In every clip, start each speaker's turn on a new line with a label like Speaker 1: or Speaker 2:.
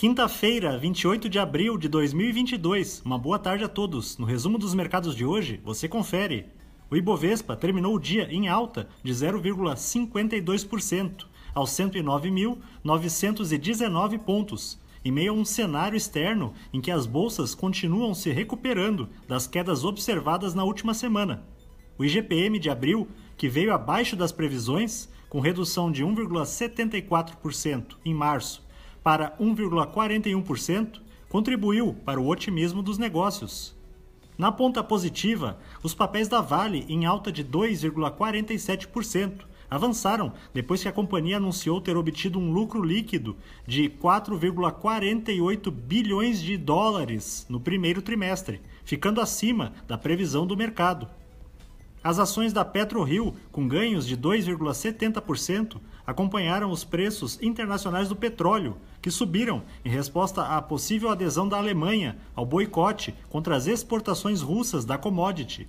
Speaker 1: Quinta-feira, 28 de abril de 2022. Uma boa tarde a todos. No resumo dos mercados de hoje, você confere. O Ibovespa terminou o dia em alta de 0,52%, aos 109.919 pontos, em meio a um cenário externo em que as bolsas continuam se recuperando das quedas observadas na última semana. O IGPM de abril, que veio abaixo das previsões, com redução de 1,74% em março para 1,41%, contribuiu para o otimismo dos negócios. Na ponta positiva, os papéis da Vale, em alta de 2,47%, avançaram depois que a companhia anunciou ter obtido um lucro líquido de 4,48 bilhões de dólares no primeiro trimestre, ficando acima da previsão do mercado. As ações da PetroRio, com ganhos de 2,70%, acompanharam os preços internacionais do petróleo, que subiram em resposta à possível adesão da Alemanha ao boicote contra as exportações russas da commodity.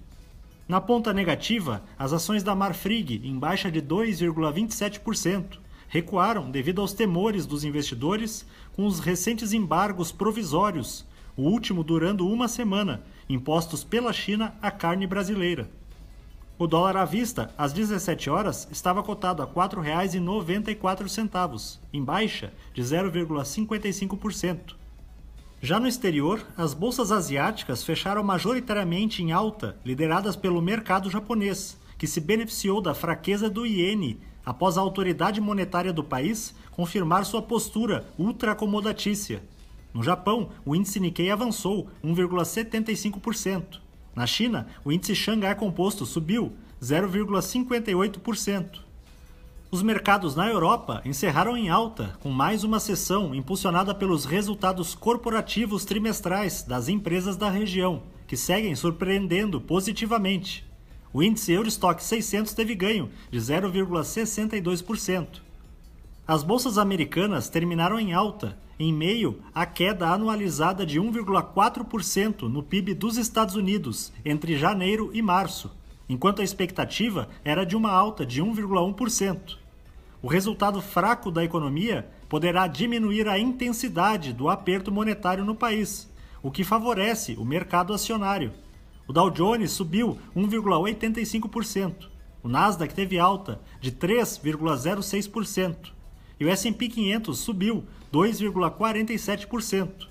Speaker 1: Na ponta negativa, as ações da Marfrig, em baixa de 2,27%, recuaram devido aos temores dos investidores com os recentes embargos provisórios, o último durando uma semana, impostos pela China à carne brasileira. O dólar à vista, às 17 horas, estava cotado a R$ 4,94, em baixa de 0,55%. Já no exterior, as bolsas asiáticas fecharam majoritariamente em alta, lideradas pelo mercado japonês, que se beneficiou da fraqueza do iene após a autoridade monetária do país confirmar sua postura ultracomodatícia. No Japão, o índice Nikkei avançou 1,75%. Na China, o índice Xangai Composto subiu 0,58%. Os mercados na Europa encerraram em alta, com mais uma sessão impulsionada pelos resultados corporativos trimestrais das empresas da região, que seguem surpreendendo positivamente. O índice Eurostock 600 teve ganho de 0,62%. As bolsas americanas terminaram em alta, em meio à queda anualizada de 1,4% no PIB dos Estados Unidos entre janeiro e março, enquanto a expectativa era de uma alta de 1,1%. O resultado fraco da economia poderá diminuir a intensidade do aperto monetário no país, o que favorece o mercado acionário. O Dow Jones subiu 1,85%, o Nasdaq teve alta de 3,06% e o S&P 500 subiu 2,47%.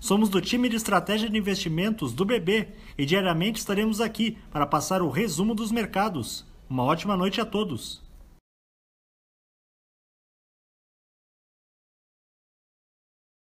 Speaker 1: Somos do time de estratégia de investimentos do BB e diariamente estaremos aqui para passar o resumo dos mercados. Uma ótima noite a todos.